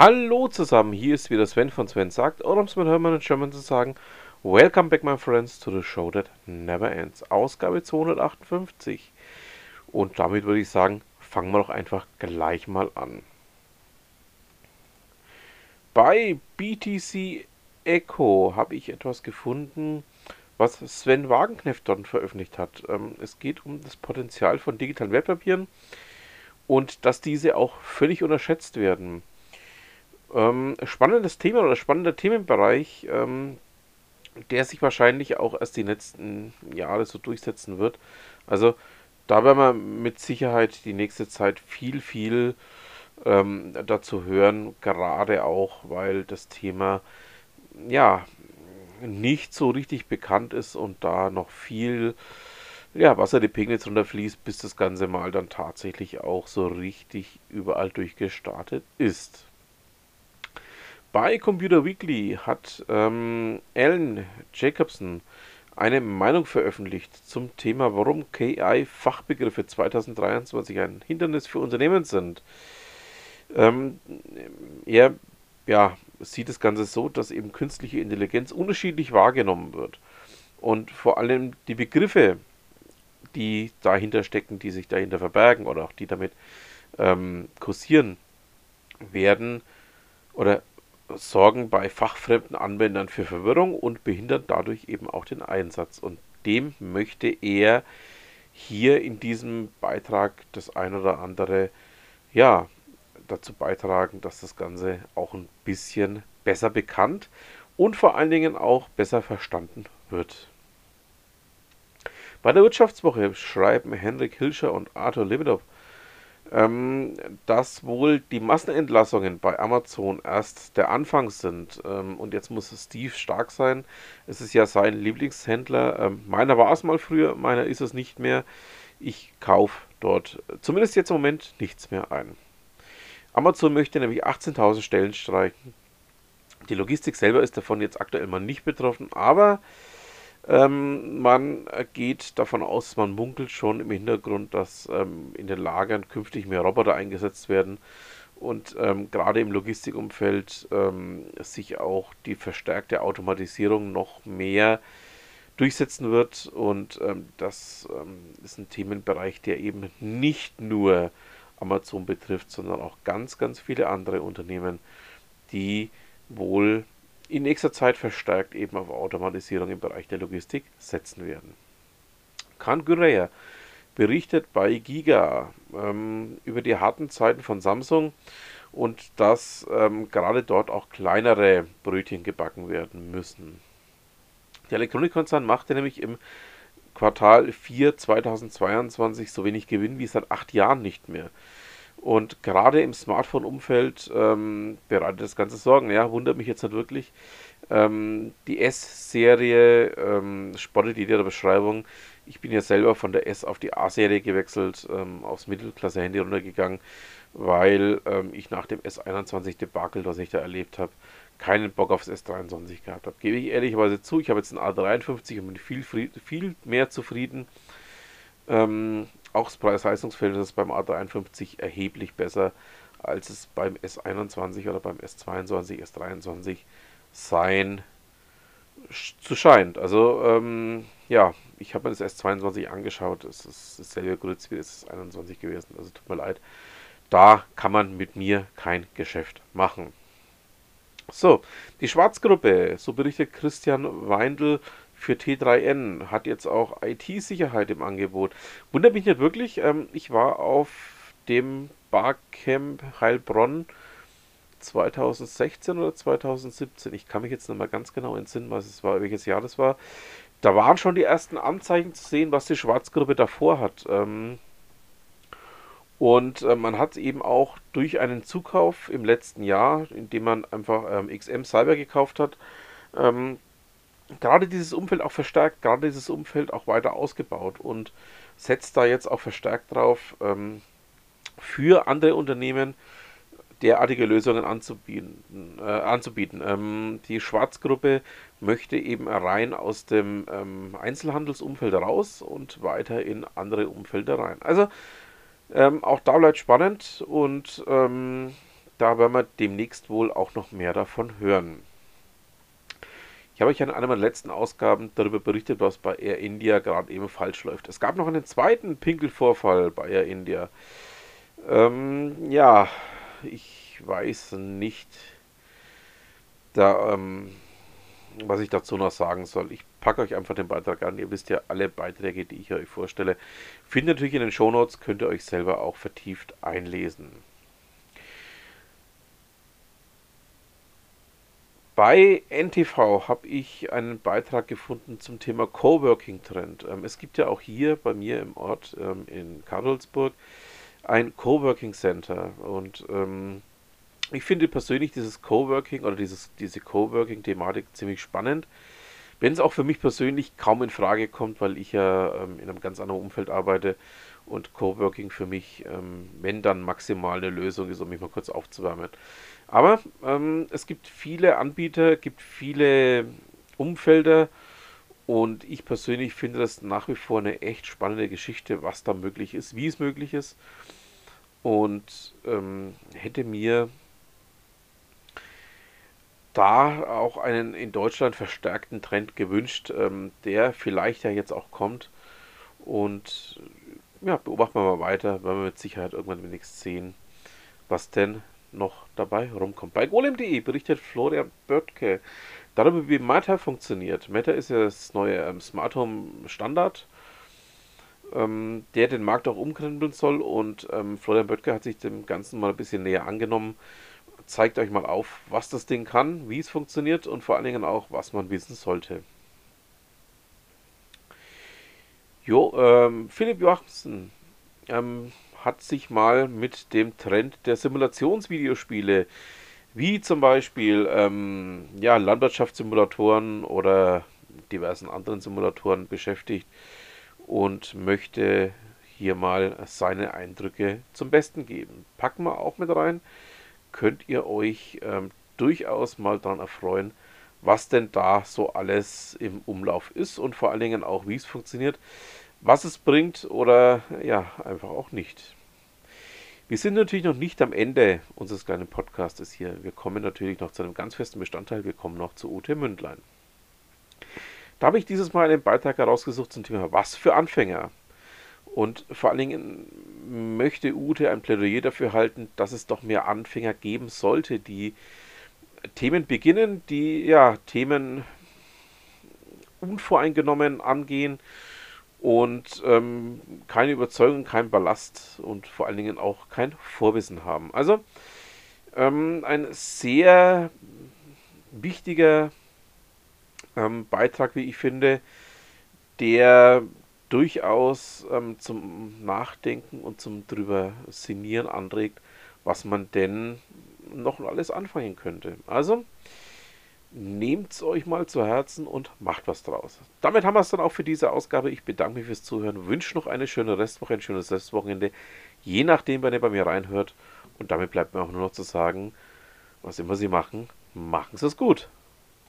Hallo zusammen, hier ist wieder Sven von Sven sagt, oder um es mit Hermann und German zu sagen, Welcome back my friends to the show that never ends, Ausgabe 258. Und damit würde ich sagen, fangen wir doch einfach gleich mal an. Bei BTC Echo habe ich etwas gefunden, was Sven Wagenknecht dort veröffentlicht hat. Ähm, es geht um das Potenzial von digitalen Wertpapieren und dass diese auch völlig unterschätzt werden. Ähm, spannendes Thema oder spannender Themenbereich, ähm, der sich wahrscheinlich auch erst die letzten Jahre so durchsetzen wird. Also da werden wir mit Sicherheit die nächste Zeit viel, viel ähm, dazu hören, gerade auch, weil das Thema ja nicht so richtig bekannt ist und da noch viel ja, Wasser die Pegnitz runterfließt, bis das Ganze mal dann tatsächlich auch so richtig überall durchgestartet ist. Bei Computer Weekly hat ähm, Alan Jacobson eine Meinung veröffentlicht zum Thema, warum KI-Fachbegriffe 2023 ein Hindernis für Unternehmen sind. Ähm, er ja, sieht das Ganze so, dass eben künstliche Intelligenz unterschiedlich wahrgenommen wird. Und vor allem die Begriffe, die dahinter stecken, die sich dahinter verbergen oder auch die damit ähm, kursieren, werden oder sorgen bei fachfremden Anwendern für Verwirrung und behindern dadurch eben auch den Einsatz. Und dem möchte er hier in diesem Beitrag das ein oder andere ja dazu beitragen, dass das Ganze auch ein bisschen besser bekannt und vor allen Dingen auch besser verstanden wird. Bei der Wirtschaftswoche schreiben Henrik Hilscher und Arthur Lebedow ähm, dass wohl die Massenentlassungen bei Amazon erst der Anfang sind. Ähm, und jetzt muss Steve stark sein. Es ist ja sein Lieblingshändler. Ähm, meiner war es mal früher, meiner ist es nicht mehr. Ich kaufe dort zumindest jetzt im Moment nichts mehr ein. Amazon möchte nämlich 18.000 Stellen streichen. Die Logistik selber ist davon jetzt aktuell mal nicht betroffen, aber ähm, man geht davon aus, man munkelt schon im Hintergrund, dass ähm, in den Lagern künftig mehr Roboter eingesetzt werden und ähm, gerade im Logistikumfeld ähm, sich auch die verstärkte Automatisierung noch mehr durchsetzen wird. Und ähm, das ähm, ist ein Themenbereich, der eben nicht nur Amazon betrifft, sondern auch ganz, ganz viele andere Unternehmen, die wohl in nächster Zeit verstärkt eben auf Automatisierung im Bereich der Logistik setzen werden. Khan Gureya berichtet bei Giga ähm, über die harten Zeiten von Samsung und dass ähm, gerade dort auch kleinere Brötchen gebacken werden müssen. Der Elektronikkonzern machte nämlich im Quartal 4 2022 so wenig Gewinn wie seit acht Jahren nicht mehr. Und gerade im Smartphone-Umfeld ähm, bereitet das Ganze Sorgen. Ja, wundert mich jetzt nicht wirklich. Ähm, die S-Serie ähm, spottet der Beschreibung. Ich bin ja selber von der S auf die A-Serie gewechselt, ähm, aufs Mittelklasse-Handy runtergegangen, weil ähm, ich nach dem S21-Debakel, was ich da erlebt habe, keinen Bock aufs S23 gehabt habe. Gebe ich ehrlicherweise zu, ich habe jetzt ein A53 und bin viel, viel mehr zufrieden. Ähm, auch das Preis-Leistungsverhältnis ist beim A53 erheblich besser, als es beim S21 oder beim S22, S23 sein zu scheint. Also, ähm, ja, ich habe mir das S22 angeschaut. Es ist dasselbe Grütz wie das S21 gewesen. Also, tut mir leid. Da kann man mit mir kein Geschäft machen. So, die Schwarzgruppe, so berichtet Christian Weindl, für T3N hat jetzt auch IT-Sicherheit im Angebot. Wundert mich nicht wirklich. Ähm, ich war auf dem Barcamp Heilbronn 2016 oder 2017. Ich kann mich jetzt nicht mal ganz genau entsinnen, was es war, welches Jahr das war. Da waren schon die ersten Anzeichen zu sehen, was die Schwarzgruppe davor hat. Ähm, und äh, man hat eben auch durch einen Zukauf im letzten Jahr, indem man einfach ähm, XM Cyber gekauft hat, ähm, gerade dieses Umfeld auch verstärkt, gerade dieses Umfeld auch weiter ausgebaut und setzt da jetzt auch verstärkt drauf, ähm, für andere Unternehmen derartige Lösungen anzubieten. Äh, anzubieten. Ähm, die Schwarzgruppe möchte eben rein aus dem ähm, Einzelhandelsumfeld raus und weiter in andere Umfelder rein. Also ähm, auch da bleibt spannend und ähm, da werden wir demnächst wohl auch noch mehr davon hören. Ich habe euch in einer meiner letzten Ausgaben darüber berichtet, was bei Air India gerade eben falsch läuft. Es gab noch einen zweiten Pinkelvorfall bei Air India. Ähm, ja, ich weiß nicht, da, ähm, was ich dazu noch sagen soll. Ich packe euch einfach den Beitrag an. Ihr wisst ja, alle Beiträge, die ich euch vorstelle, findet natürlich in den Shownotes, könnt ihr euch selber auch vertieft einlesen. Bei NTV habe ich einen Beitrag gefunden zum Thema Coworking-Trend. Ähm, es gibt ja auch hier bei mir im Ort ähm, in Karlsburg ein Coworking Center und ähm, ich finde persönlich dieses Coworking oder dieses, diese Coworking-Thematik ziemlich spannend. Wenn es auch für mich persönlich kaum in Frage kommt, weil ich ja ähm, in einem ganz anderen Umfeld arbeite und Coworking für mich, ähm, wenn dann maximal eine Lösung ist, um mich mal kurz aufzuwärmen. Aber ähm, es gibt viele Anbieter, gibt viele Umfelder und ich persönlich finde das nach wie vor eine echt spannende Geschichte, was da möglich ist, wie es möglich ist und ähm, hätte mir da auch einen in Deutschland verstärkten Trend gewünscht, ähm, der vielleicht ja jetzt auch kommt und ja, beobachten wir mal weiter, werden wir mit Sicherheit irgendwann demnächst sehen, was denn noch dabei rumkommt. Bei golem.de berichtet Florian Böttke darüber, wie Meta funktioniert. Meta ist ja das neue ähm, Smart Home Standard, ähm, der den Markt auch umkrempeln soll und ähm, Florian Böttke hat sich dem Ganzen mal ein bisschen näher angenommen. Zeigt euch mal auf, was das Ding kann, wie es funktioniert und vor allen Dingen auch, was man wissen sollte. Jo, ähm, Philipp Joachimsen ähm, hat sich mal mit dem Trend der Simulationsvideospiele, wie zum Beispiel ähm, ja, Landwirtschaftssimulatoren oder diversen anderen Simulatoren beschäftigt und möchte hier mal seine Eindrücke zum Besten geben. Packen wir auch mit rein, könnt ihr euch ähm, durchaus mal daran erfreuen, was denn da so alles im Umlauf ist und vor allen Dingen auch, wie es funktioniert was es bringt oder ja, einfach auch nicht. Wir sind natürlich noch nicht am Ende unseres kleinen Podcastes hier. Wir kommen natürlich noch zu einem ganz festen Bestandteil. Wir kommen noch zu Ute Mündlein. Da habe ich dieses Mal einen Beitrag herausgesucht zum Thema Was für Anfänger. Und vor allen Dingen möchte Ute ein Plädoyer dafür halten, dass es doch mehr Anfänger geben sollte, die Themen beginnen, die ja Themen unvoreingenommen angehen und ähm, keine Überzeugung, kein Ballast und vor allen Dingen auch kein Vorwissen haben. Also ähm, ein sehr wichtiger ähm, Beitrag, wie ich finde, der durchaus ähm, zum Nachdenken und zum drüber sinnieren anregt, was man denn noch alles anfangen könnte. Also nehmt es euch mal zu Herzen und macht was draus. Damit haben wir es dann auch für diese Ausgabe. Ich bedanke mich fürs Zuhören, wünsche noch eine schöne Restwoche, ein schönes Restwochenende, je nachdem, wann ihr bei mir reinhört. Und damit bleibt mir auch nur noch zu sagen, was immer Sie machen, machen Sie es gut.